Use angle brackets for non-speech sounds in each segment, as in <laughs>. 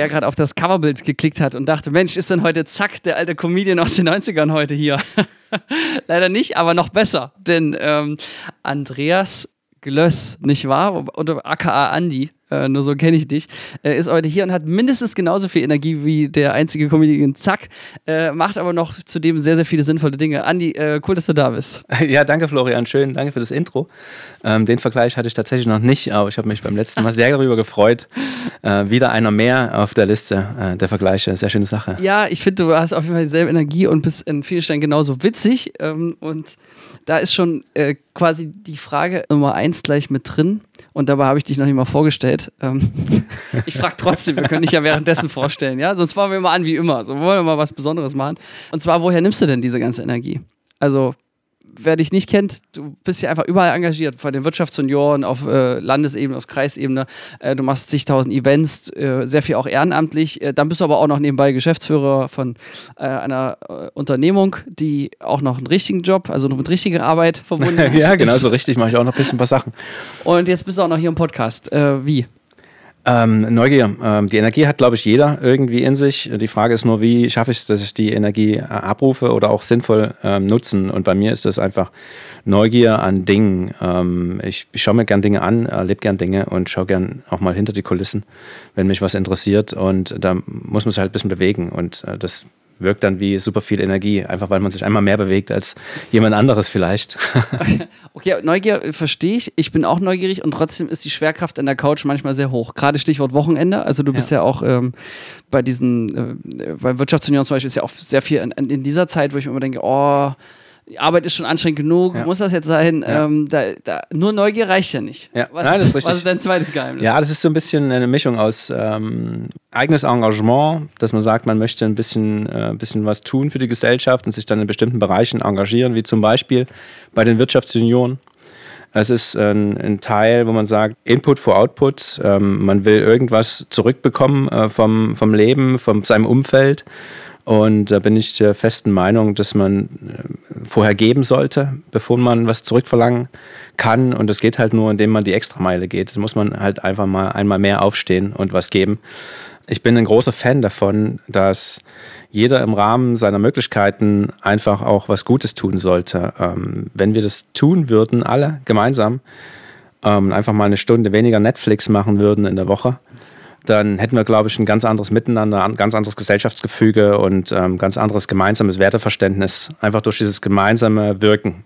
wer gerade auf das Coverbild geklickt hat und dachte, Mensch, ist denn heute Zack, der alte Comedian aus den 90ern heute hier? <laughs> Leider nicht, aber noch besser. Denn ähm, Andreas Glöss, nicht wahr? Oder aka Andi, äh, nur so kenne ich dich, äh, ist heute hier und hat mindestens genauso viel Energie wie der einzige Comedian Zack, äh, macht aber noch zudem sehr, sehr viele sinnvolle Dinge. Andi, äh, cool, dass du da bist. <laughs> Ja, danke Florian, schön, danke für das Intro. Ähm, den Vergleich hatte ich tatsächlich noch nicht, aber ich habe mich beim letzten Mal sehr <laughs> darüber gefreut. Äh, wieder einer mehr auf der Liste äh, der Vergleiche, sehr schöne Sache. Ja, ich finde, du hast auf jeden Fall dieselbe Energie und bist in vielen Stellen genauso witzig ähm, und da ist schon quasi die Frage Nummer eins gleich mit drin und dabei habe ich dich noch nicht mal vorgestellt. Ähm, <laughs> ich frage trotzdem, wir können dich ja währenddessen vorstellen, ja? Sonst fangen wir immer an wie immer. So wollen wir mal was Besonderes machen. Und zwar, woher nimmst du denn diese ganze Energie? Also, wer dich nicht kennt, du bist ja einfach überall engagiert, von den Wirtschaftsjunioren auf äh, Landesebene, auf Kreisebene. Äh, du machst zigtausend Events, äh, sehr viel auch ehrenamtlich. Äh, dann bist du aber auch noch nebenbei Geschäftsführer von äh, einer äh, Unternehmung, die auch noch einen richtigen Job, also noch mit richtiger Arbeit verbunden <laughs> ist. ja, genau, so richtig mache ich auch noch ein bisschen ein paar Sachen. Und jetzt bist du auch noch hier im Podcast. wie? Ähm, Neugier. Ähm, die Energie hat, glaube ich, jeder irgendwie in sich. Die Frage ist nur, wie schaffe ich es, dass ich die Energie äh, abrufe oder auch sinnvoll ähm, nutzen. Und bei mir ist das einfach Neugier an Dingen. Ähm, ich, ich schaue mir gern Dinge an, erlebe gern Dinge und schaue gern auch mal hinter die Kulissen, wenn mich was interessiert. Und da muss man sich halt ein bisschen bewegen. Und äh, das wirkt dann wie super viel Energie, einfach weil man sich einmal mehr bewegt als jemand anderes vielleicht. <laughs> okay, Neugier äh, verstehe ich. Ich bin auch neugierig und trotzdem ist die Schwerkraft an der Couch manchmal sehr hoch. Gerade Stichwort Wochenende. Also du bist ja, ja auch ähm, bei diesen, äh, bei Wirtschaftsunion zum Beispiel ist ja auch sehr viel in, in dieser Zeit, wo ich mir immer denke, oh, Arbeit ist schon anstrengend genug, ja. muss das jetzt sein? Ja. Ähm, da, da, nur Neugier reicht ja nicht. Ja. Was, Nein, das ist richtig. was ist dein zweites Geheimnis? Ja, das ist so ein bisschen eine Mischung aus ähm, eigenes Engagement, dass man sagt, man möchte ein bisschen, äh, bisschen was tun für die Gesellschaft und sich dann in bestimmten Bereichen engagieren, wie zum Beispiel bei den Wirtschaftsunionen. Es ist ein, ein, Teil, wo man sagt, Input for Output. Ähm, man will irgendwas zurückbekommen äh, vom, vom Leben, von seinem Umfeld. Und da bin ich der festen Meinung, dass man äh, vorher geben sollte, bevor man was zurückverlangen kann. Und das geht halt nur, indem man die Extrameile geht. Da muss man halt einfach mal einmal mehr aufstehen und was geben. Ich bin ein großer Fan davon, dass jeder im Rahmen seiner Möglichkeiten einfach auch was Gutes tun sollte. Ähm, wenn wir das tun würden, alle gemeinsam, ähm, einfach mal eine Stunde weniger Netflix machen würden in der Woche, dann hätten wir, glaube ich, ein ganz anderes Miteinander, ein ganz anderes Gesellschaftsgefüge und ähm, ganz anderes gemeinsames Werteverständnis, einfach durch dieses gemeinsame Wirken.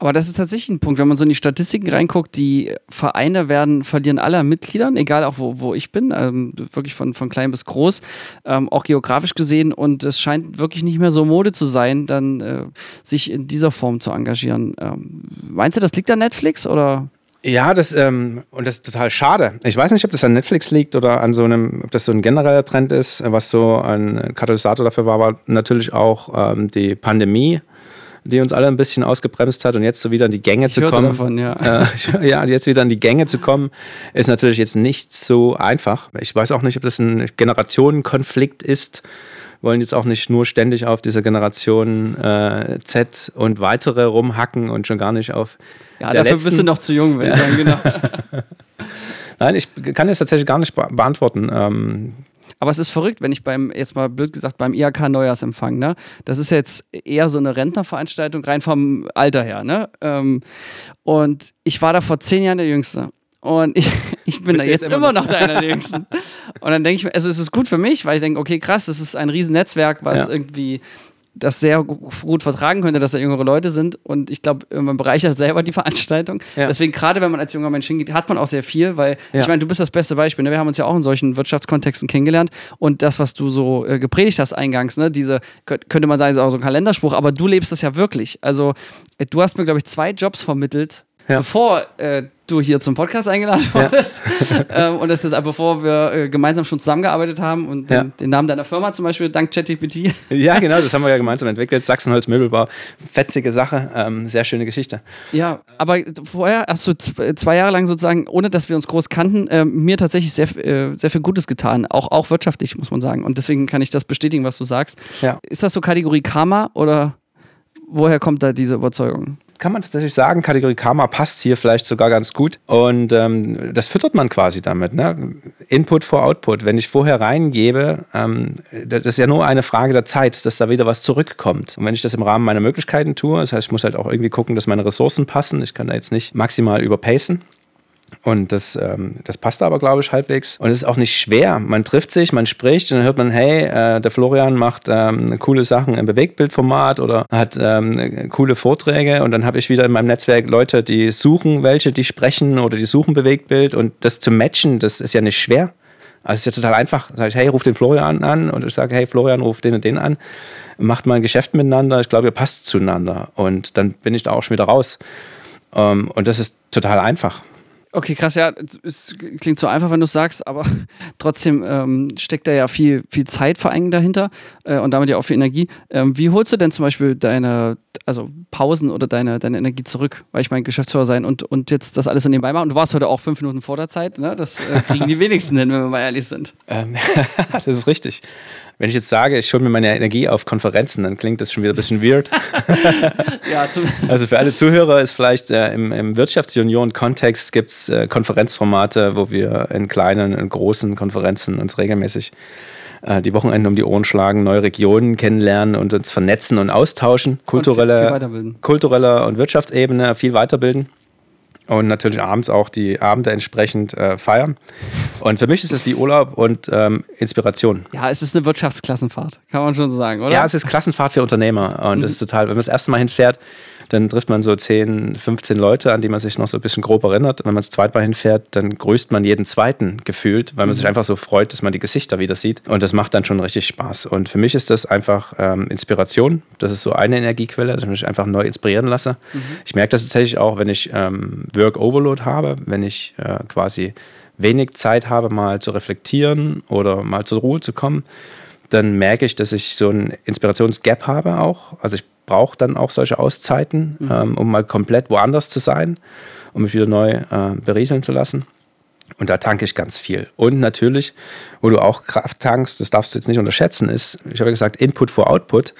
Aber das ist tatsächlich ein Punkt, wenn man so in die Statistiken reinguckt, die Vereine werden, verlieren alle Mitgliedern, egal auch wo, wo ich bin, ähm, wirklich von, von klein bis groß, ähm, auch geografisch gesehen. Und es scheint wirklich nicht mehr so Mode zu sein, dann äh, sich in dieser Form zu engagieren. Ähm, meinst du, das liegt an Netflix oder? Ja, das, ähm, und das ist total schade. Ich weiß nicht, ob das an Netflix liegt oder an so einem, ob das so ein genereller Trend ist, was so ein Katalysator dafür war, aber natürlich auch ähm, die Pandemie, die uns alle ein bisschen ausgebremst hat und jetzt so wieder in die Gänge ich zu kommen. Davon, ja. Äh, <laughs> ja, jetzt wieder in die Gänge zu kommen, ist natürlich jetzt nicht so einfach. Ich weiß auch nicht, ob das ein Generationenkonflikt ist wollen jetzt auch nicht nur ständig auf dieser Generation äh, Z und weitere rumhacken und schon gar nicht auf. Ja, dafür letzten. bist du noch zu jung, wenn ja. dann, genau. <laughs> Nein, ich kann das tatsächlich gar nicht beantworten. Ähm, aber es ist verrückt, wenn ich beim, jetzt mal blöd gesagt, beim IHK Neujahrsempfang, ne? Das ist jetzt eher so eine Rentnerveranstaltung, rein vom Alter her, ne? Ähm, und ich war da vor zehn Jahren der Jüngste. Und ich, <laughs> ich bin da jetzt, jetzt immer noch der einer der Jüngsten. Und dann denke ich mir, also es ist gut für mich, weil ich denke, okay, krass, das ist ein Riesennetzwerk, was ja. irgendwie das sehr gut vertragen könnte, dass da jüngere Leute sind. Und ich glaube, man bereichert selber die Veranstaltung. Ja. Deswegen, gerade wenn man als junger Mensch hingeht, hat man auch sehr viel, weil ja. ich meine, du bist das beste Beispiel. Ne? Wir haben uns ja auch in solchen Wirtschaftskontexten kennengelernt. Und das, was du so äh, gepredigt hast eingangs, ne? diese, könnte man sagen, ist auch so ein Kalenderspruch, aber du lebst das ja wirklich. Also, äh, du hast mir, glaube ich, zwei Jobs vermittelt, ja. bevor äh, du hier zum Podcast eingeladen wurdest. Ja. <laughs> ähm, und das ist aber bevor wir äh, gemeinsam schon zusammengearbeitet haben und ja. den, den, Namen deiner Firma zum Beispiel, dank ChatGPT. <laughs> ja, genau, das haben wir ja gemeinsam entwickelt. Sachsenholz Möbelbau. Fetzige Sache, ähm, sehr schöne Geschichte. Ja, aber vorher hast du zwei Jahre lang sozusagen, ohne dass wir uns groß kannten, äh, mir tatsächlich sehr, äh, sehr viel Gutes getan. Auch, auch wirtschaftlich, muss man sagen. Und deswegen kann ich das bestätigen, was du sagst. Ja. Ist das so Kategorie Karma oder woher kommt da diese Überzeugung? Kann man tatsächlich sagen, Kategorie Karma passt hier vielleicht sogar ganz gut. Und ähm, das füttert man quasi damit. Ne? Input vor Output. Wenn ich vorher reingebe, ähm, das ist ja nur eine Frage der Zeit, dass da wieder was zurückkommt. Und wenn ich das im Rahmen meiner Möglichkeiten tue, das heißt, ich muss halt auch irgendwie gucken, dass meine Ressourcen passen. Ich kann da jetzt nicht maximal überpacen. Und das, ähm, das passt aber, glaube ich, halbwegs. Und es ist auch nicht schwer. Man trifft sich, man spricht und dann hört man, hey, äh, der Florian macht ähm, coole Sachen im Bewegtbildformat oder hat ähm, coole Vorträge. Und dann habe ich wieder in meinem Netzwerk Leute, die suchen welche, die sprechen oder die suchen Bewegtbild. Und das zu matchen, das ist ja nicht schwer. Also es ist ja total einfach. Sag ich, hey, ruf den Florian an und ich sage, hey, Florian, ruf den und den an. Macht mal ein Geschäft miteinander. Ich glaube, ihr passt zueinander. Und dann bin ich da auch schon wieder raus. Ähm, und das ist total einfach. Okay, krass, ja, es klingt so einfach, wenn du es sagst, aber <laughs> trotzdem ähm, steckt da ja viel, viel Zeit vor allem dahinter äh, und damit ja auch viel Energie. Ähm, wie holst du denn zum Beispiel deine, also Pausen oder deine, deine Energie zurück? Weil ich mein Geschäftsführer sein und, und jetzt das alles so nebenbei machen. Und du warst heute auch fünf Minuten vor der Zeit, ne? Das äh, kriegen die <laughs> wenigsten hin, wenn wir mal ehrlich sind. Ähm, <laughs> das ist richtig. Wenn ich jetzt sage, ich hole mir meine Energie auf Konferenzen, dann klingt das schon wieder ein bisschen weird. <laughs> ja, also für alle Zuhörer ist vielleicht äh, im, im Wirtschaftsunion-Kontext gibt es äh, Konferenzformate, wo wir in kleinen und großen Konferenzen uns regelmäßig äh, die Wochenenden um die Ohren schlagen, neue Regionen kennenlernen und uns vernetzen und austauschen. Kulturelle, und viel, viel kultureller und Wirtschaftsebene viel weiterbilden und natürlich abends auch die Abende entsprechend äh, feiern. Und für mich ist es wie Urlaub und ähm, Inspiration. Ja, es ist eine Wirtschaftsklassenfahrt, kann man schon so sagen, oder? Ja, es ist Klassenfahrt für Unternehmer und mhm. das ist total, wenn man das erste Mal hinfährt, dann trifft man so 10, 15 Leute, an die man sich noch so ein bisschen grob erinnert. Und wenn man das zweite Mal hinfährt, dann grüßt man jeden zweiten gefühlt, weil man mhm. sich einfach so freut, dass man die Gesichter wieder sieht. Und das macht dann schon richtig Spaß. Und für mich ist das einfach ähm, Inspiration. Das ist so eine Energiequelle, dass ich mich einfach neu inspirieren lasse. Mhm. Ich merke das tatsächlich auch, wenn ich ähm, Work Overload habe, wenn ich äh, quasi wenig Zeit habe, mal zu reflektieren oder mal zur Ruhe zu kommen, dann merke ich, dass ich so ein Inspirationsgap habe auch. Also ich brauche dann auch solche Auszeiten, mhm. ähm, um mal komplett woanders zu sein, um mich wieder neu äh, berieseln zu lassen. Und da tanke ich ganz viel. Und natürlich, wo du auch Kraft tankst, das darfst du jetzt nicht unterschätzen, ist, ich habe ja gesagt, Input vor Output.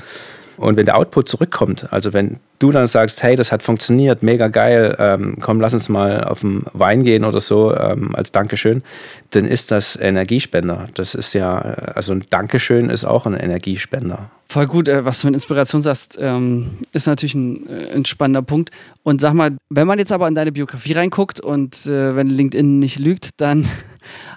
Und wenn der Output zurückkommt, also wenn du dann sagst, hey, das hat funktioniert, mega geil, ähm, komm, lass uns mal auf den Wein gehen oder so ähm, als Dankeschön, dann ist das Energiespender. Das ist ja, also ein Dankeschön ist auch ein Energiespender. Voll gut, äh, was du mit Inspiration sagst, ähm, ist natürlich ein, äh, ein, spannender Punkt. Und sag mal, wenn man jetzt aber in deine Biografie reinguckt und äh, wenn LinkedIn nicht lügt, dann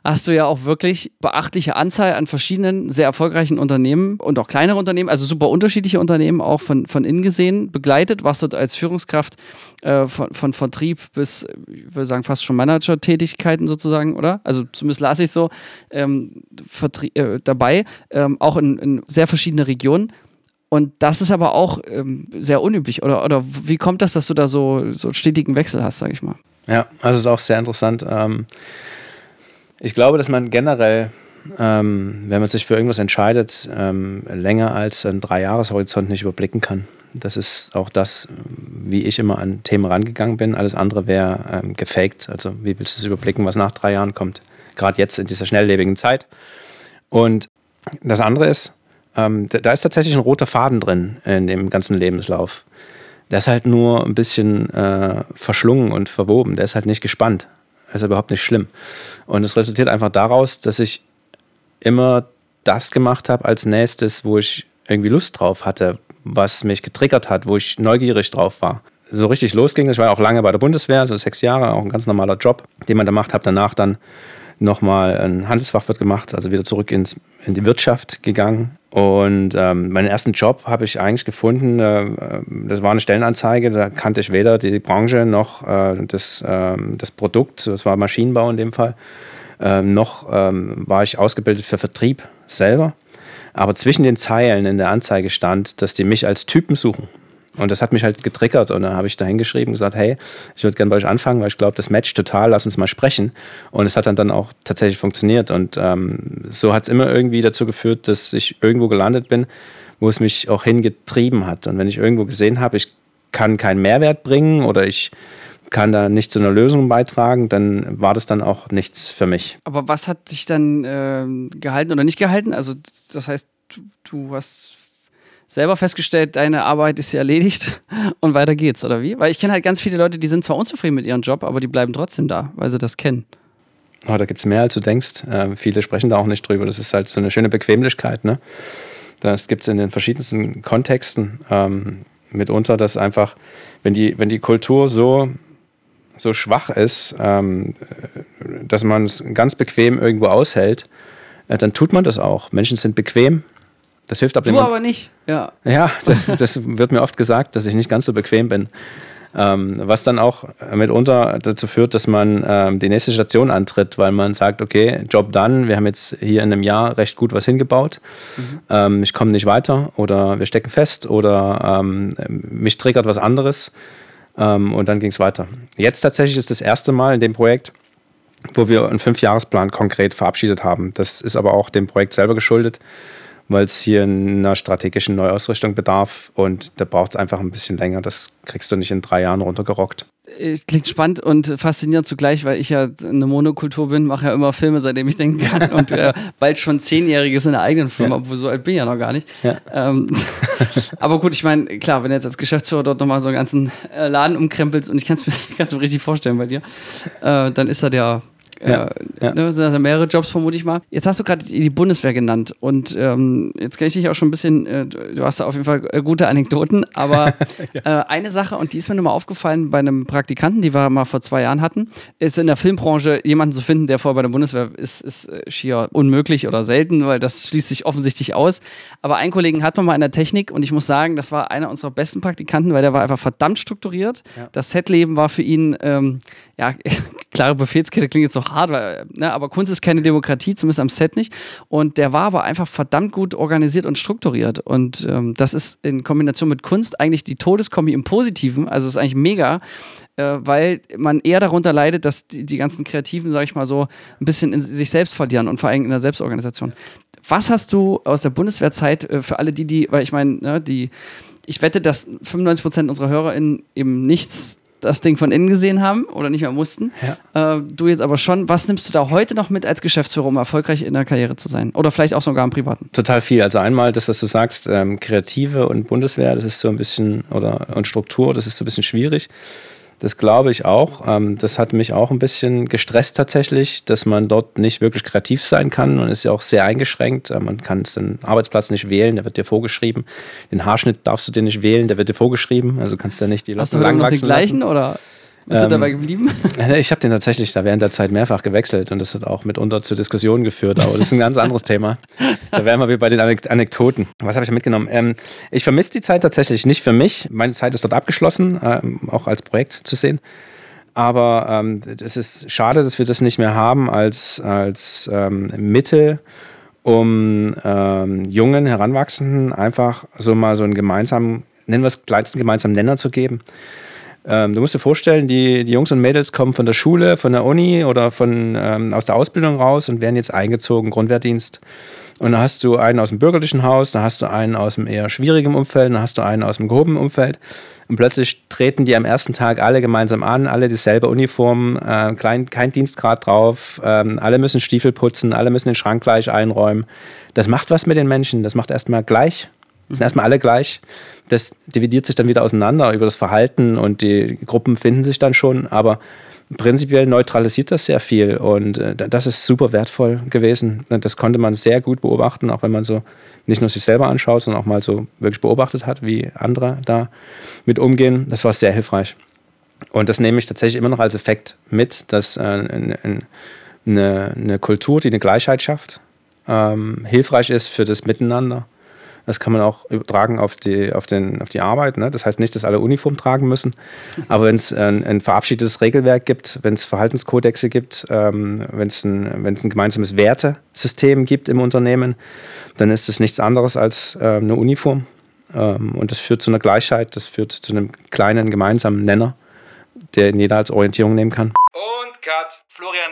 hast du ja auch wirklich beachtliche Anzahl an verschiedenen sehr erfolgreichen Unternehmen und auch kleinere Unternehmen, also super unterschiedliche Unternehmen auch von, von innen gesehen begleitet, warst dort als Führungskraft äh, von, von Vertrieb bis, ich würde sagen, fast schon Manager-Tätigkeiten sozusagen, oder? Also zumindest las ich so ähm, äh, dabei, ähm, auch in, in sehr verschiedene Regionen. Und das ist aber auch ähm, sehr unüblich. Oder, oder wie kommt das, dass du da so, so stetigen Wechsel hast, sage ich mal? Ja, das ist auch sehr interessant. Ähm, ich glaube, dass man generell, ähm, wenn man sich für irgendwas entscheidet, ähm, länger als einen Dreijahreshorizont nicht überblicken kann. Das ist auch das, wie ich immer an Themen rangegangen bin. Alles andere wäre ähm, gefaked. Also wie willst du es überblicken, was nach drei Jahren kommt? Gerade jetzt in dieser schnelllebigen Zeit. Und das andere ist, ähm, da ist tatsächlich ein roter Faden drin in dem ganzen Lebenslauf. Der ist halt nur ein bisschen äh, verschlungen und verwoben. Der ist halt nicht gespannt. Ist überhaupt nicht schlimm. Und es resultiert einfach daraus, dass ich immer das gemacht habe als nächstes, wo ich irgendwie Lust drauf hatte, was mich getriggert hat, wo ich neugierig drauf war. So richtig losging, ich war auch lange bei der Bundeswehr, so sechs Jahre, auch ein ganz normaler Job, den man da macht, habe danach dann nochmal ein Handelsfachwirt gemacht, also wieder zurück ins, in die Wirtschaft gegangen. Und ähm, meinen ersten Job habe ich eigentlich gefunden, äh, das war eine Stellenanzeige, da kannte ich weder die Branche noch äh, das, äh, das Produkt, das war Maschinenbau in dem Fall, ähm, noch ähm, war ich ausgebildet für Vertrieb selber. Aber zwischen den Zeilen in der Anzeige stand, dass die mich als Typen suchen. Und das hat mich halt getriggert und dann habe ich da hingeschrieben und gesagt, hey, ich würde gerne bei euch anfangen, weil ich glaube, das matcht total, lass uns mal sprechen. Und es hat dann, dann auch tatsächlich funktioniert und ähm, so hat es immer irgendwie dazu geführt, dass ich irgendwo gelandet bin, wo es mich auch hingetrieben hat. Und wenn ich irgendwo gesehen habe, ich kann keinen Mehrwert bringen oder ich kann da nicht zu einer Lösung beitragen, dann war das dann auch nichts für mich. Aber was hat dich dann äh, gehalten oder nicht gehalten? Also das heißt, du, du hast selber festgestellt, deine Arbeit ist ja erledigt <laughs> und weiter geht's, oder wie? Weil ich kenne halt ganz viele Leute, die sind zwar unzufrieden mit ihrem Job, aber die bleiben trotzdem da, weil sie das kennen. Oh, da gibt es mehr, als du denkst. Äh, viele sprechen da auch nicht drüber. Das ist halt so eine schöne Bequemlichkeit. Ne? Das gibt es in den verschiedensten Kontexten. Ähm, mitunter, dass einfach, wenn die, wenn die Kultur so, so schwach ist, ähm, dass man es ganz bequem irgendwo aushält, äh, dann tut man das auch. Menschen sind bequem. Das hilft aber Du aber nicht, ja. Ja, das, das wird mir oft gesagt, dass ich nicht ganz so bequem bin. Ähm, was dann auch mitunter dazu führt, dass man ähm, die nächste Station antritt, weil man sagt, okay, Job done, wir haben jetzt hier in einem Jahr recht gut was hingebaut, mhm. ähm, ich komme nicht weiter oder wir stecken fest oder ähm, mich triggert was anderes ähm, und dann ging es weiter. Jetzt tatsächlich ist das erste Mal in dem Projekt, wo wir einen Fünfjahresplan konkret verabschiedet haben. Das ist aber auch dem Projekt selber geschuldet weil es hier einer strategischen Neuausrichtung bedarf und da braucht es einfach ein bisschen länger. Das kriegst du nicht in drei Jahren runtergerockt. Klingt spannend und faszinierend zugleich, weil ich ja eine Monokultur bin, mache ja immer Filme, seitdem ich denken kann und äh, bald schon Zehnjähriges in der eigenen Firma, ja. obwohl so alt bin ich ja noch gar nicht. Ja. Ähm, <laughs> aber gut, ich meine, klar, wenn du jetzt als Geschäftsführer dort nochmal so einen ganzen äh, Laden umkrempelst und ich kann es mir, <laughs> mir richtig vorstellen bei dir, äh, dann ist das ja ja, ja. Ne, sind also mehrere Jobs, vermute ich mal. Jetzt hast du gerade die Bundeswehr genannt und ähm, jetzt kenne ich dich auch schon ein bisschen, äh, du hast da auf jeden Fall äh, gute Anekdoten, aber ja. <laughs> äh, eine Sache, und die ist mir nur mal aufgefallen bei einem Praktikanten, die wir mal vor zwei Jahren hatten, ist in der Filmbranche jemanden zu finden, der vorher bei der Bundeswehr ist, ist äh, schier unmöglich oder selten, weil das schließt sich offensichtlich aus. Aber einen Kollegen hat man mal in der Technik und ich muss sagen, das war einer unserer besten Praktikanten, weil der war einfach verdammt strukturiert. Das Setleben war für ihn, ähm, ja, <laughs> klare Befehlskette klingt jetzt so hart, weil, ne, aber Kunst ist keine Demokratie, zumindest am Set nicht. Und der war aber einfach verdammt gut organisiert und strukturiert. Und ähm, das ist in Kombination mit Kunst eigentlich die Todeskombi im Positiven. Also ist eigentlich mega, äh, weil man eher darunter leidet, dass die, die ganzen Kreativen, sag ich mal so, ein bisschen in sich selbst verlieren und vor allem in der Selbstorganisation. Was hast du aus der Bundeswehrzeit äh, für alle die, die, weil ich meine, ne, die ich wette, dass 95 Prozent unserer HörerInnen eben nichts das Ding von innen gesehen haben oder nicht mehr mussten. Ja. Äh, du jetzt aber schon. Was nimmst du da heute noch mit als Geschäftsführer, um erfolgreich in der Karriere zu sein? Oder vielleicht auch sogar im Privaten? Total viel. Also einmal das, was du sagst, ähm, Kreative und Bundeswehr, das ist so ein bisschen, oder und Struktur, das ist so ein bisschen schwierig. Das glaube ich auch. Ähm, das hat mich auch ein bisschen gestresst tatsächlich, dass man dort nicht wirklich kreativ sein kann und ist ja auch sehr eingeschränkt. Äh, man kann den Arbeitsplatz nicht wählen, der wird dir vorgeschrieben. Den Haarschnitt darfst du dir nicht wählen, der wird dir vorgeschrieben. Also kannst du ja nicht die Locken lang wachsen den gleichen lassen. oder? Bist ähm, du dabei geblieben? <laughs> Ich habe den tatsächlich da während der Zeit mehrfach gewechselt und das hat auch mitunter zu Diskussionen geführt, aber das ist ein ganz anderes Thema. Da wären wir wieder bei den Anekdoten. Was habe ich mitgenommen? Ähm, ich vermisse die Zeit tatsächlich nicht für mich. Meine Zeit ist dort abgeschlossen, ähm, auch als Projekt zu sehen. Aber ähm, es ist schade, dass wir das nicht mehr haben als, als ähm, Mittel, um ähm, jungen Heranwachsenden einfach so mal so einen gemeinsamen, nennen wir es kleinsten gemeinsamen Nenner zu geben. Ähm, du musst dir vorstellen, die, die Jungs und Mädels kommen von der Schule, von der Uni oder von, ähm, aus der Ausbildung raus und werden jetzt eingezogen, Grundwehrdienst. Und da hast du einen aus dem bürgerlichen Haus, da hast du einen aus dem eher schwierigen Umfeld, da hast du einen aus dem gehobenen Umfeld. Und plötzlich treten die am ersten Tag alle gemeinsam an, alle dieselbe Uniform, äh, klein, kein Dienstgrad drauf, ähm, alle müssen Stiefel putzen, alle müssen den Schrank gleich einräumen. Das macht was mit den Menschen, das macht erstmal gleich sind erstmal alle gleich. Das dividiert sich dann wieder auseinander über das Verhalten und die Gruppen finden sich dann schon, aber prinzipiell neutralisiert das sehr viel und äh, das ist super wertvoll gewesen. Das konnte man sehr gut beobachten, auch wenn man so nicht nur sich selber anschaut, sondern auch mal so wirklich beobachtet hat, wie andere da mit umgehen. Das war sehr hilfreich. Und das nehme ich tatsächlich immer noch als Effekt mit, dass äh, eine, Kultur, die eine Gleichheit schafft, ähm, hilfreich ist für das Miteinander das kann man auch übertragen auf die, auf den, auf die Arbeit. Ne? Das heißt nicht, dass alle Uniform tragen müssen. Aber wenn es ein, ein, verabschiedetes Regelwerk gibt, wenn es Verhaltenskodexe gibt, ähm, wenn es ein, ein gemeinsames Wertesystem gibt im Unternehmen, dann ist es nichts anderes als äh, eine Uniform. Ähm, und das führt zu einer Gleichheit, das führt zu einem kleinen gemeinsamen Nenner, den jeder als Orientierung nehmen kann. Und Cut. Florian,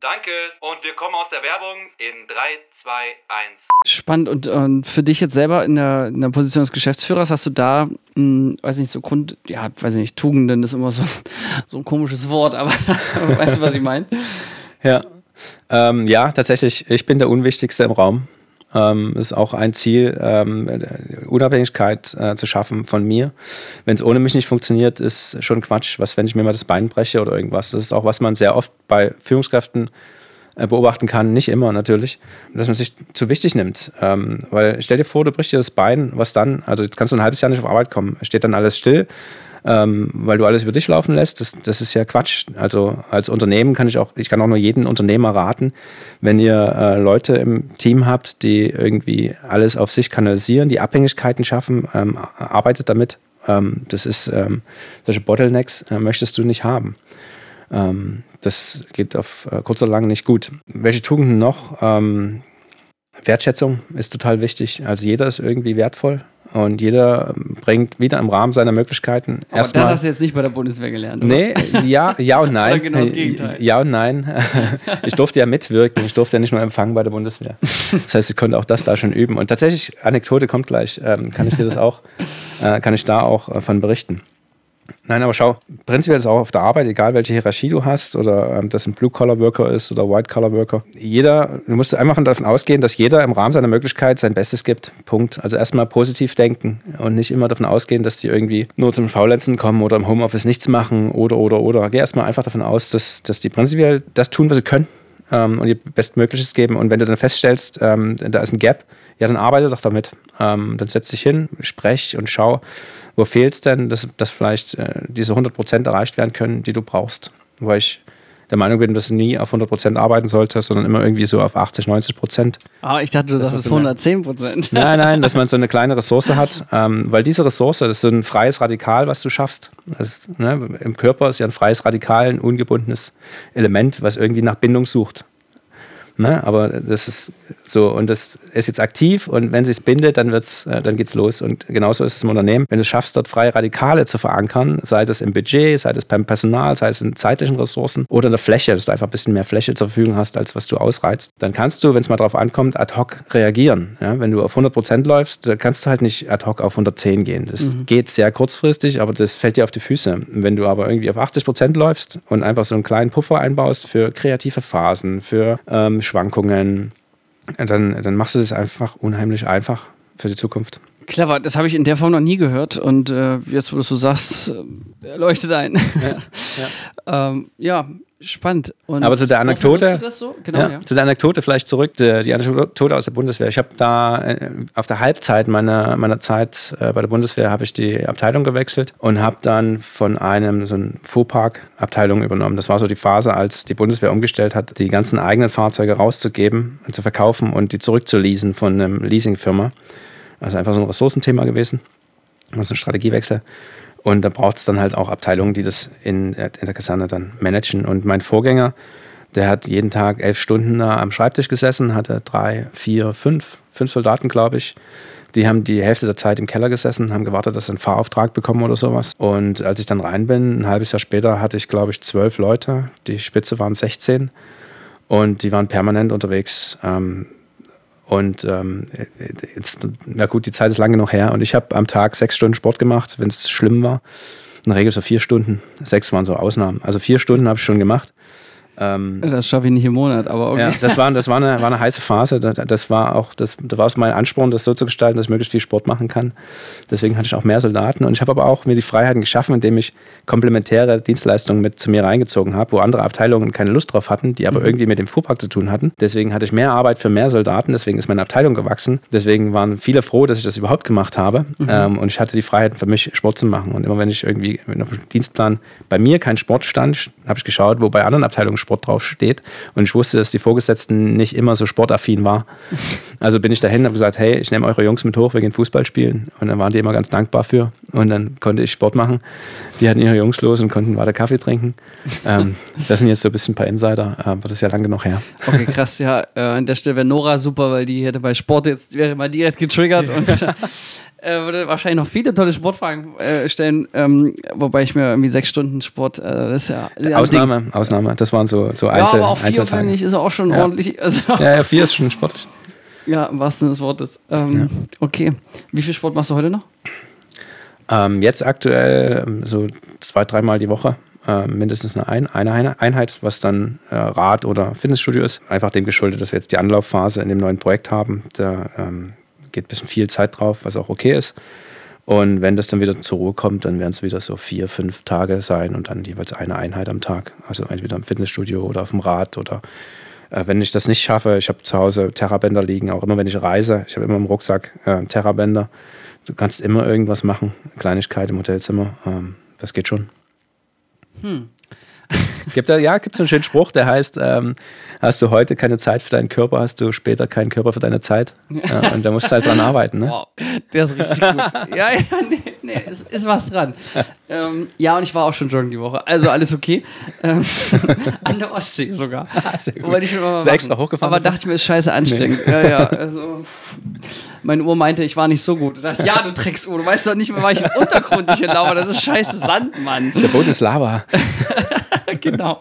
Danke. Und wir kommen aus der Werbung in 3, 2, 1. Spannend. Und, und für dich jetzt selber in der, in der Position des Geschäftsführers hast du da, mh, weiß nicht, so Grund, ja, weiß nicht, Tugenden ist immer so, <laughs> so ein komisches Wort, aber <laughs> weißt du, was ich meine? Ja. Ähm, ja, tatsächlich, ich bin der Unwichtigste im Raum. Ähm, ist auch ein Ziel, ähm, Unabhängigkeit äh, zu schaffen von mir. Wenn es ohne mich nicht funktioniert, ist schon Quatsch. Was, wenn ich mir mal das Bein breche oder irgendwas? Das ist auch, was man sehr oft bei Führungskräften äh, beobachten kann. Nicht immer natürlich, dass man sich zu wichtig nimmt. Ähm, weil stell dir vor, du brichst dir das Bein, was dann? Also jetzt kannst du ein halbes Jahr nicht auf Arbeit kommen. Steht dann alles still ähm, weil du alles über dich laufen lässt. Das, das ist ja Quatsch. Also als Unternehmen kann ich auch, ich kann auch nur jeden Unternehmer raten, wenn ihr äh, Leute im Team habt, die irgendwie alles auf sich kanalisieren, die Abhängigkeiten schaffen, ähm, arbeitet damit. Ähm, das ist ähm, solche Bottlenecks äh, möchtest du nicht haben. Ähm, das geht auf äh, kurz oder lang nicht gut. Welche Tugenden noch? Ähm, Wertschätzung ist total wichtig. Also jeder ist irgendwie wertvoll und jeder bringt wieder im Rahmen seiner Möglichkeiten Aber erstmal. das hast du jetzt nicht bei der Bundeswehr gelernt, oder? Nee, ja, ja und <laughs> nein. Oder genau das Gegenteil? Ja und nein. Ich durfte ja mitwirken, ich durfte ja nicht nur empfangen bei der Bundeswehr. Das heißt, ich konnte auch das da schon üben. Und tatsächlich, Anekdote kommt gleich, ähm, kann ich dir das auch, <laughs> äh, kann ich da auch äh, von berichten. Nein, aber schau, prinzipiell ist auch auf der Arbeit, egal welche Hierarchie du hast oder ähm, das ein Blue-Collar-Worker ist oder White-Collar-Worker, jeder, du musst einfach davon ausgehen, dass jeder im Rahmen seiner Möglichkeit sein Bestes gibt. Punkt. Also erstmal positiv denken und nicht immer davon ausgehen, dass die irgendwie nur zum Faulenzen kommen oder im Homeoffice nichts machen oder, oder, oder. Geh erstmal einfach davon aus, dass, dass die prinzipiell das tun, was sie können ähm, und ihr Bestmögliches geben. Und wenn du dann feststellst, ähm, da ist ein Gap, ja, dann arbeite doch damit. Ähm, dann setz dich hin, sprech und schau, wo fehlt es denn, dass, dass vielleicht äh, diese 100% erreicht werden können, die du brauchst. Weil ich der Meinung bin, dass du nie auf 100% arbeiten sollte, sondern immer irgendwie so auf 80, 90%. Ah, ich dachte, du Das sagst muss es so 110 Prozent. Nein, nein, dass man so eine kleine <laughs> Ressource hat, ähm, weil diese Ressource, das ist so ein freies Radikal, was du schaffst. Ist, ne, Im Körper ist ja ein freies Radikal, ein ungebundenes Element, was irgendwie nach Bindung sucht. Ne? Aber das ist so, und das ist jetzt aktiv und wenn sich es bindet, dann, wird's, äh, dann geht's los. Und genauso ist es im Unternehmen. Wenn du es schaffst, dort freie Radikale zu verankern, sei das im Budget, sei das beim Personal, sei es in zeitlichen Ressourcen oder in der Fläche, dass du einfach ein bisschen mehr Fläche zur Verfügung hast, als was du ausreizt, dann kannst du, wenn es mal drauf ankommt, ad hoc reagieren. Ja? Wenn du auf 100 Prozent läufst, dann kannst du halt nicht ad hoc auf 110 gehen. Das geht sehr kurzfristig, aber das fällt dir auf die Füße. Wenn du aber irgendwie auf 80 Prozent läufst und einfach so einen kleinen Puffer einbaust für kreative Phasen, für ähm, Schwankungen, dann, dann machst du das einfach unheimlich einfach für die Zukunft. Clever, das habe ich in der Form noch nie gehört und äh, jetzt, wo du es so sagst, äh, leuchtet ein. Ja, <laughs> ähm, ja spannend. Und Aber zu der Anekdote- so? Genau, ja, ja. Zu der Anekdote vielleicht zurück, die, die Anekdote aus der Bundeswehr. Ich habe da äh, auf der Halbzeit meiner, meiner Zeit äh, bei der Bundeswehr habe ich die Abteilung gewechselt und habe dann von einem so einen Fuhrpark-Abteilung übernommen. Das war so die Phase, als die Bundeswehr umgestellt hat, die ganzen eigenen Fahrzeuge rauszugeben, zu verkaufen und die zurückzuleasen von einem Leasingfirma. Also einfach so ein Ressourcenthema gewesen. Also ein Strategiewechsel. Und da braucht es dann halt auch Abteilungen, die das in, in der Kaserne dann managen. Und mein Vorgänger, der hat jeden Tag elf Stunden da am Schreibtisch gesessen, hatte drei, vier, fünf, fünf Soldaten, glaube ich. Die haben die Hälfte der Zeit im Keller gesessen, haben gewartet, dass sie einen Fahrauftrag bekommen oder sowas. Und als ich dann rein bin, ein halbes Jahr später, hatte ich, glaube ich, zwölf Leute. Die Spitze waren 16. Und die waren permanent unterwegs. Ähm, und ähm, jetzt, na gut, die Zeit ist lange genug her. Und ich habe am Tag sechs Stunden Sport gemacht, wenn es schlimm war. In der Regel so vier Stunden. Sechs waren so Ausnahmen. Also vier Stunden habe ich schon gemacht. Ähm, Das schaffe ich nicht im Monat, aber okay. ja, das war, das war, eine, war eine heiße Phase. Da- Das war auch, das, da war es mein Ansporn, das so zu gestalten, dass ich möglichst viel Sport machen kann. Deswegen hatte ich auch mehr Soldaten. Und ich habe aber auch mir die Freiheiten geschaffen, indem ich komplementäre Dienstleistungen mit zu mir reingezogen habe, wo andere Abteilungen keine Lust drauf hatten, die aber irgendwie mit dem Fuhrpark zu tun hatten. Deswegen hatte ich mehr Arbeit für mehr Soldaten. Deswegen ist meine Abteilung gewachsen. Deswegen waren viele froh, dass ich das überhaupt gemacht habe. Ähm, und ich hatte die Freiheiten für mich, Sport zu machen. Und immer wenn ich irgendwie auf dem Dienstplan bei mir kein Sport stand, habe ich geschaut, wo bei anderen Abteilungen Sport Sport draufsteht. Und ich wusste, dass die Vorgesetzten nicht immer so sportaffin war. Also bin ich dahin und habe gesagt, hey, ich nehme eure Jungs mit hoch, wir gehen Fußball spielen. Und dann waren die immer ganz dankbar für. Und dann konnte ich Sport machen. Die hatten ihre Jungs los und konnten weiter Kaffee trinken. Ähm, das sind jetzt so ein bisschen ein paar Insider, aber das ist ja lang genug her. Okay, krass, ja. Äh, an der Stelle wäre Nora super, weil die hätte bei Sport jetzt, wäre mal direkt getriggert und äh, würde wahrscheinlich noch viele tolle Sportfragen äh, stellen, ähm, wobei ich mir irgendwie sechs Stunden Sport, äh, das ist ja. Ausnahme. Ausnahme. Das waren so, so Einzel, Ja, aber auch vier, finde ich, ist auch schon ja. ordentlich. Also, ja, ja, vier ist schon sportlich. Ja, im wahrsten Sinne des Wortes. Ähm, ja. Okay. Wie viel Sport machst du heute noch? Ähm, jetzt aktuell ähm, so zwei, dreimal die Woche. Äh, mindestens eine, eine, Einheit, was dann äh, Rad- oder Fitnessstudio ist. Einfach dem geschuldet, dass wir jetzt die Anlaufphase in dem neuen Projekt haben. Da ähm, geht ein bisschen viel Zeit drauf, was auch okay ist. Und wenn das dann wieder zur Ruhe kommt, dann werden es wieder so vier, fünf Tage sein und dann jeweils eine Einheit am Tag. Also entweder im Fitnessstudio oder auf dem Rad oder äh, wenn ich das nicht schaffe, ich habe zu Hause Terrabänder liegen, auch immer wenn ich reise, ich habe immer im Rucksack äh, Terrabänder. Du kannst immer irgendwas machen, Kleinigkeit im Hotelzimmer, ähm, das geht schon. Hm. Gibt da, ja, gibt so einen schönen Spruch, der heißt, ähm, hast du heute keine Zeit für deinen Körper, hast du später keinen Körper für deine Zeit. <laughs> Ja, und da musst du halt dran arbeiten. Ne? Wow, der ist richtig gut. <laughs> Ja, ja, nee, nee ist, ist was dran. Ähm, ja, und ich war auch schon joggen die Woche, also alles okay. Ähm, <laughs> an der Ostsee sogar. Sehr gut. Wollte ich schon mal ist extra hochgefahren? Aber dachte ich mir, ist scheiße anstrengend. Nee. Ja, ja, also meine Uhr meinte, ich war nicht so gut. Ich dachte, ja, du Drecksuhr, du weißt doch nicht mehr, welchen Untergrund ich laufe. Das ist scheiße Sand, Mann. Der Boden ist Lava. <laughs> genau.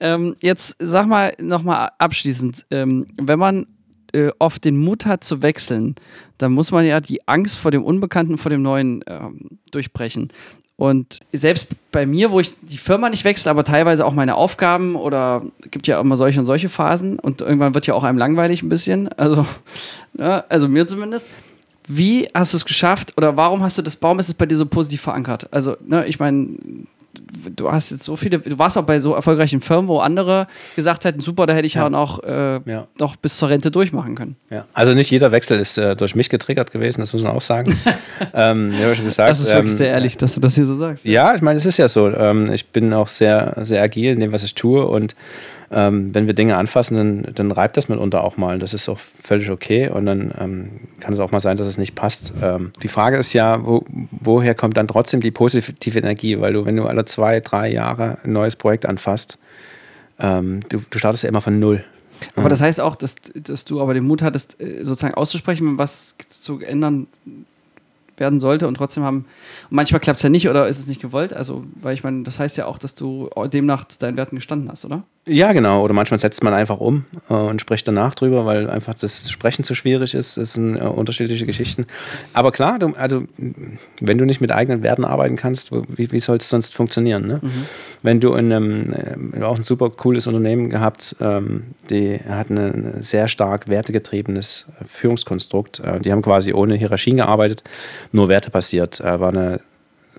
ähm, jetzt sag mal nochmal abschließend, ähm, wenn man äh, oft den Mut hat zu wechseln, dann muss man ja die Angst vor dem Unbekannten, vor dem Neuen ähm, durchbrechen. Und selbst bei mir, wo ich die Firma nicht wechsle, aber teilweise auch meine Aufgaben oder gibt ja immer solche und solche Phasen und irgendwann wird ja auch einem langweilig ein bisschen, also, ja, also mir zumindest. Wie hast du es geschafft oder warum hast du das, warum ist es bei dir so positiv verankert? Also, ne, ich meine, du hast jetzt so viele, du warst auch bei so erfolgreichen Firmen, wo andere gesagt hätten, super, da hätte ich ja, noch, äh, ja. noch bis zur Rente durchmachen können. Ja. Also nicht jeder Wechsel ist äh, durch mich getriggert gewesen, das muss man auch sagen. <laughs> ähm, ja, schon gesagt, das ist wirklich ähm, sehr ehrlich, dass du das hier so sagst. Ja, ich meine, es ist ja so. Ähm, ich bin auch sehr, sehr agil in dem, was ich tue und ähm, wenn wir Dinge anfassen, dann, dann reibt das mitunter auch mal. Das ist auch völlig okay und dann ähm, kann es auch mal sein, dass es nicht passt. Ähm, die Frage ist ja, wo, woher kommt dann trotzdem die positive Energie? Weil du, wenn du alle zwei, drei Jahre ein neues Projekt anfasst, ähm, du, du startest ja immer von Null. Aber das heißt auch, dass, dass du aber den Mut hattest, äh, sozusagen auszusprechen, was zu ändern werden sollte und trotzdem haben. Und manchmal klappt es ja nicht oder ist es nicht gewollt. Also, weil ich meine, das heißt ja auch, dass du demnach deinen Werten gestanden hast, oder? Ja, genau. Oder manchmal setzt man einfach um äh, und spricht danach drüber, weil einfach das Sprechen zu schwierig ist. Das sind äh, unterschiedliche Geschichten. Aber klar, du, also wenn du nicht mit eigenen Werten arbeiten kannst, wie, wie soll es sonst funktionieren? Ne? Mhm. Wenn du in einem äh, auch ein super cooles Unternehmen gehabt, ähm, die hatten ein sehr stark wertegetriebenes Führungskonstrukt. Äh, die haben quasi ohne Hierarchien gearbeitet, nur Werte passiert. Äh, war eine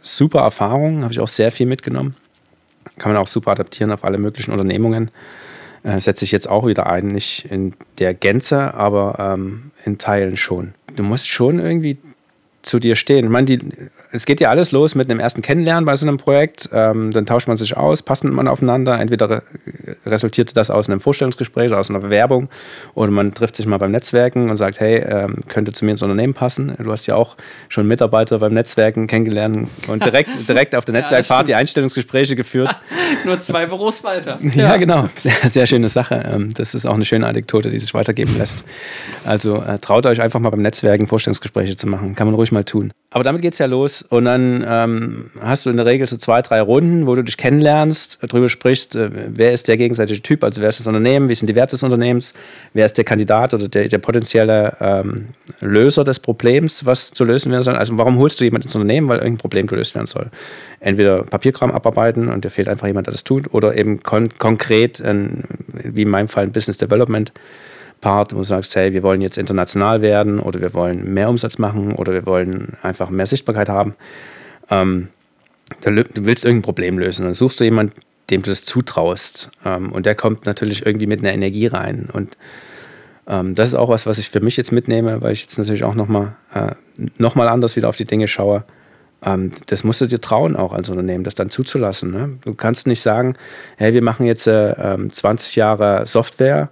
super Erfahrung, habe ich auch sehr viel mitgenommen kann man auch super adaptieren auf alle möglichen Unternehmungen. Äh, setze ich jetzt auch wieder ein, nicht in der Gänze, aber ähm, in Teilen schon. Du musst schon irgendwie zu dir stehen. Ich meine, die, es geht ja alles los mit einem ersten Kennenlernen bei so einem Projekt. Ähm, dann tauscht man sich aus, passt man aufeinander. Entweder re resultiert das aus einem Vorstellungsgespräch oder aus einer Bewerbung oder man trifft sich mal beim Netzwerken und sagt, hey, ähm, könnte zu mir ins Unternehmen passen. Du hast ja auch schon Mitarbeiter beim Netzwerken kennengelernt und direkt, <laughs> direkt auf der Netzwerkparty ja, Einstellungsgespräche geführt. <laughs> <laughs> Nur zwei Büros weiter. Ja, ja genau. Sehr, sehr, schöne Sache. Ähm, das ist auch eine schöne Anekdote, die sich weitergeben lässt. Also äh, traut euch einfach mal beim Netzwerken Vorstellungsgespräche zu machen. Kann man ruhig mal tun. Aber damit geht es ja los. Und dann ähm, hast du in der Regel so zwei, drei Runden, wo du dich kennenlernst, darüber sprichst, äh, wer ist der gegenseitige Typ, also wer ist das Unternehmen, wie sind die Werte des Unternehmens, wer ist der Kandidat oder der, der potenzielle ähm, Löser des Problems, was zu lösen werden soll. Also warum holst du jemanden ins Unternehmen, weil irgendein Problem gelöst werden soll? Entweder Papierkram abarbeiten und dir fehlt einfach jemand, der das tut, oder eben kon konkret, ein, wie in meinem Fall ein Business Development Part, wo du sagst, hey, wir wollen jetzt international werden oder wir wollen mehr Umsatz machen oder wir wollen einfach mehr Sichtbarkeit haben. Ähm, du willst irgendein Problem lösen. Dann suchst du jemanden, dem du das zutraust. Ähm, und der kommt natürlich irgendwie mit einer Energie rein. Und ähm, das ist auch was, was ich für mich jetzt mitnehme, weil ich jetzt natürlich auch nochmal äh, noch anders wieder auf die Dinge schaue. Ähm, das musst du dir trauen, auch als Unternehmen, das dann zuzulassen. Ne? Du kannst nicht sagen, hey, wir machen jetzt äh, 20 ähm, Jahre Software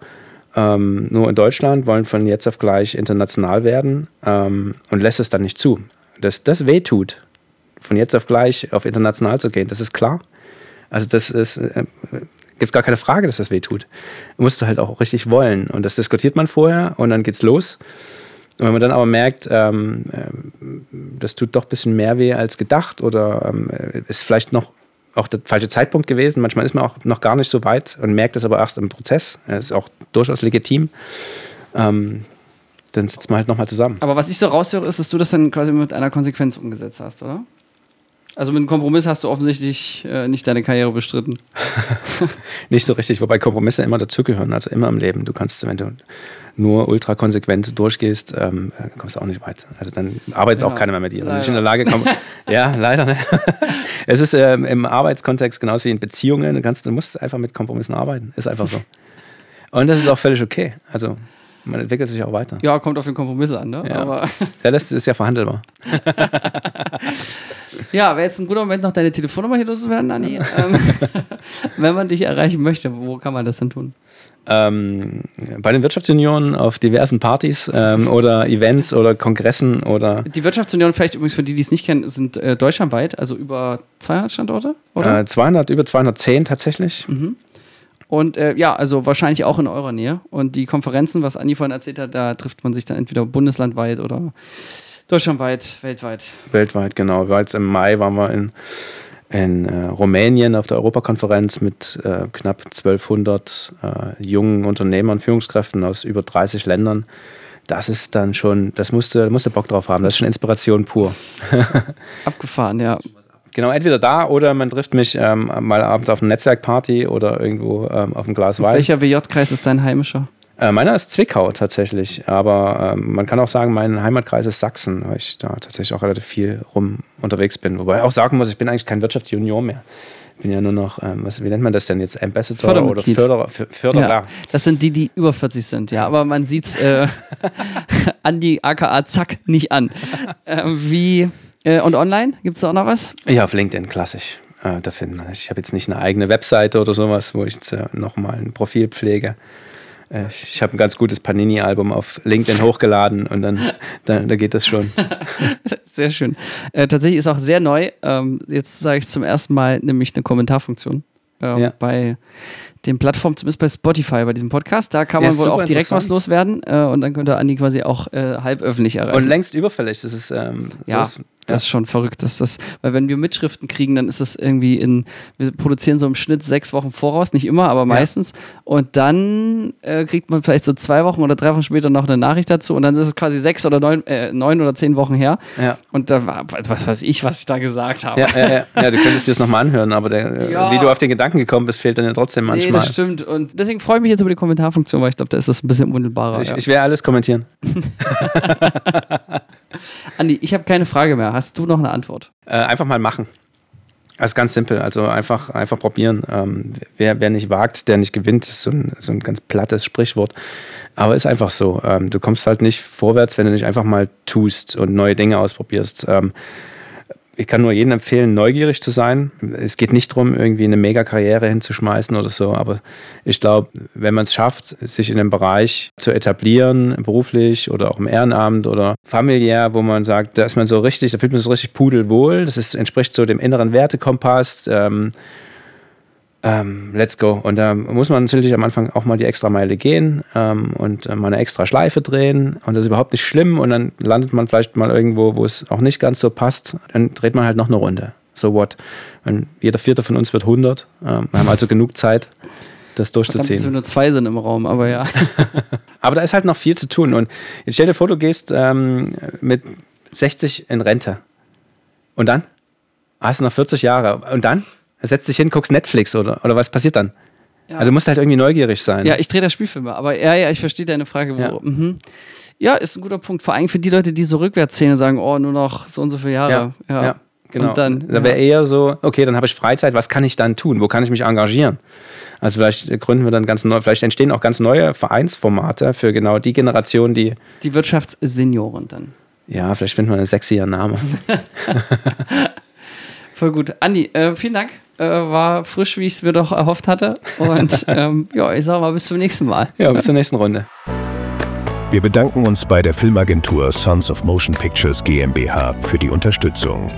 ähm, nur in Deutschland, wollen von jetzt auf gleich international werden ähm, und lässt es dann nicht zu. Dass das wehtut, von jetzt auf gleich auf international zu gehen, das ist klar. Also das ist, äh, gibt gar keine Frage, dass das wehtut. Musst du halt auch richtig wollen. Und das diskutiert man vorher und dann geht's los. Und wenn man dann aber merkt, ähm, äh, das tut doch ein bisschen mehr weh als gedacht oder ähm, ist vielleicht noch auch der falsche Zeitpunkt gewesen. Manchmal ist man auch noch gar nicht so weit und merkt es aber erst im Prozess. Das ist auch durchaus legitim. Ähm, dann sitzt man halt nochmal zusammen. Aber was ich so raushöre, ist, dass du das dann quasi mit einer Konsequenz umgesetzt hast, oder? Also mit einem Kompromiss hast du offensichtlich äh, nicht deine Karriere bestritten. <laughs> nicht so richtig, wobei Kompromisse immer dazugehören, also immer im Leben. Du kannst, wenn du nur ultra konsequent durchgehst, ähm, kommst du auch nicht weit. Also dann arbeitet ja, auch keiner mehr mit dir. Du nicht in der Lage kommst. <laughs> ja, leider. Ne? es ist ähm, im Arbeitskontext genauso wie in Beziehungen. Du, kannst, du musst einfach mit Kompromissen arbeiten. Ist einfach so. Und das ist auch völlig okay. Also man entwickelt sich auch weiter. Ja, kommt auf den Kompromiss an, ne? Ja, Aber ja das ist ja verhandelbar. <laughs> ja, wäre jetzt ein guter Moment, noch deine Telefonnummer hier loszuwerden, Anni. Ähm, <laughs> wenn man dich erreichen möchte, wo kann man das denn tun? Ähm, bei den Wirtschaftsunionen auf diversen Partys ähm, oder Events oder Kongressen oder. Die Wirtschaftsunion, vielleicht übrigens für die, die es nicht kennen, sind äh, deutschlandweit, also über 200 Standorte, oder? Äh, 200, über 210 tatsächlich. Mhm. Und äh, ja, also wahrscheinlich auch in eurer Nähe. Und die Konferenzen, was Andi vorhin erzählt hat, da trifft man sich dann entweder bundeslandweit oder deutschlandweit, weltweit. Weltweit, genau. Weil jetzt im Mai waren wir in, in äh, Rumänien auf der Europakonferenz mit äh, knapp 1200 äh, jungen Unternehmern, Führungskräften aus über 30 Ländern. Das ist dann schon, das musste, musste Bock drauf haben. Das ist schon Inspiration pur. <laughs> Abgefahren, ja. Genau, entweder da oder man trifft mich ähm, mal abends auf einer Netzwerkparty oder irgendwo ähm, auf ein Glas Wein. Welcher WJ-Kreis ist dein heimischer? Äh, meiner ist Zwickau tatsächlich, aber ähm, man kann auch sagen, mein Heimatkreis ist Sachsen, weil ich da tatsächlich auch relativ viel rum unterwegs bin. Wobei ich auch sagen muss, ich bin eigentlich kein Wirtschaftsjunior mehr. Ich bin ja nur noch, ähm, was, wie nennt man das denn jetzt, Ambassador oder Förderer? Förderer. Ja, das sind die, die über 40 sind, ja, aber man sieht es äh, <laughs> an die aka Zack nicht an. Äh, wie äh, und online? Gibt es da auch noch was? Ja, auf LinkedIn, klassisch. Äh, da finden. Ich habe jetzt nicht eine eigene Webseite oder sowas, wo ich jetzt äh, nochmal ein Profil pflege. Äh, ich habe ein ganz gutes Panini-Album auf LinkedIn hochgeladen und dann, <laughs> dann da geht das schon. <laughs> Sehr schön. Äh, tatsächlich ist auch sehr neu. Ähm, jetzt sage ich zum ersten Mal nämlich eine Kommentarfunktion ähm, ja. bei den Plattformen, zumindest bei Spotify, bei diesem Podcast. Da kann man ja, wohl auch direkt was loswerden äh, und dann könnte Andi quasi auch äh, halb öffentlich erreichen. Und längst überfällig. Das ist, ähm, ja, so ist, das ist schon verrückt, dass das, weil wenn wir Mitschriften kriegen, dann ist das irgendwie in, wir produzieren so im Schnitt sechs Wochen voraus, nicht immer, aber meistens. Ja. Und dann äh, kriegt man vielleicht so zwei Wochen oder drei Wochen später noch eine Nachricht dazu und dann ist es quasi sechs oder neun, äh, neun oder zehn Wochen her. Ja. Und da war, was weiß ich, was ich da gesagt habe. Ja, ja, ja. ja du könntest dir das nochmal anhören, aber der, äh, wie du auf den Gedanken gekommen bist, fehlt dann ja trotzdem manchmal. Nee, das stimmt. Und deswegen freue ich mich jetzt über die Kommentarfunktion, weil ich glaube, da ist das ein bisschen unmittelbarer. Ich, ja. ich werde alles kommentieren. <laughs> Andi, ich habe keine Frage mehr. Hast du noch eine Antwort? Äh, einfach mal machen. Das ist ganz simpel. Also einfach, einfach probieren. Ähm, wer, wer nicht wagt, der nicht gewinnt, ist so ein, so ein ganz plattes Sprichwort. Aber ist einfach so. Ähm, du kommst halt nicht vorwärts, wenn du nicht einfach mal tust und neue Dinge ausprobierst. Ähm, ich kann nur jedem empfehlen, neugierig zu sein. Es geht nicht darum, irgendwie eine Mega-Karriere hinzuschmeißen oder so, aber ich glaube, wenn man es schafft, sich in einem Bereich zu etablieren, beruflich oder auch im Ehrenamt oder familiär, wo man sagt, da ist man so richtig, da fühlt man sich so richtig pudelwohl, das ist, entspricht so dem inneren Wertekompass. Ähm, ähm, let's go. Und da muss man natürlich am Anfang auch mal die extra Meile gehen ähm, und äh, mal eine extra Schleife drehen. Und das ist überhaupt nicht schlimm. Und dann landet man vielleicht mal irgendwo, wo es auch nicht ganz so passt. Dann dreht man halt noch eine Runde. So what? Und jeder Vierte von uns wird 100. Ähm, wir haben also genug Zeit, das durchzuziehen. Verdammt, dass wir nur zwei sind im Raum, aber ja. <laughs> aber da ist halt noch viel zu tun. Und jetzt stell dir vor, du gehst ähm, mit 60 in Rente. Und dann? Hast du noch 40 Jahre. Und dann? Setzt dich hin, guckst Netflix oder, oder was passiert dann? Ja. Also du musst halt irgendwie neugierig sein. Ja, ich drehe das Spielfilme, aber ja, ja, ich verstehe deine Frage. Wo, ja. Mhm. ja. ist ein guter Punkt. Vor allem für die Leute, die so rückwärts zählen und sagen, oh, nur noch so und so viele Jahre. Ja, ja. genau. Und dann, da wäre eher so, okay, dann habe ich Freizeit, was kann ich dann tun? Wo kann ich mich engagieren? Also vielleicht gründen wir dann ganz neu, vielleicht entstehen auch ganz neue Vereinsformate für genau die Generation, die. Die Wirtschaftssenioren dann. Ja, vielleicht findet man einen sexier Name. <laughs> Voll gut. Andi, äh, vielen Dank. Äh, war frisch, wie ich es mir doch erhofft hatte. Und <laughs> ähm, ja, ich sage mal bis zum nächsten Mal. Ja, bis zur nächsten Runde. Wir bedanken uns bei der Filmagentur Sons of Motion Pictures GmbH für die Unterstützung.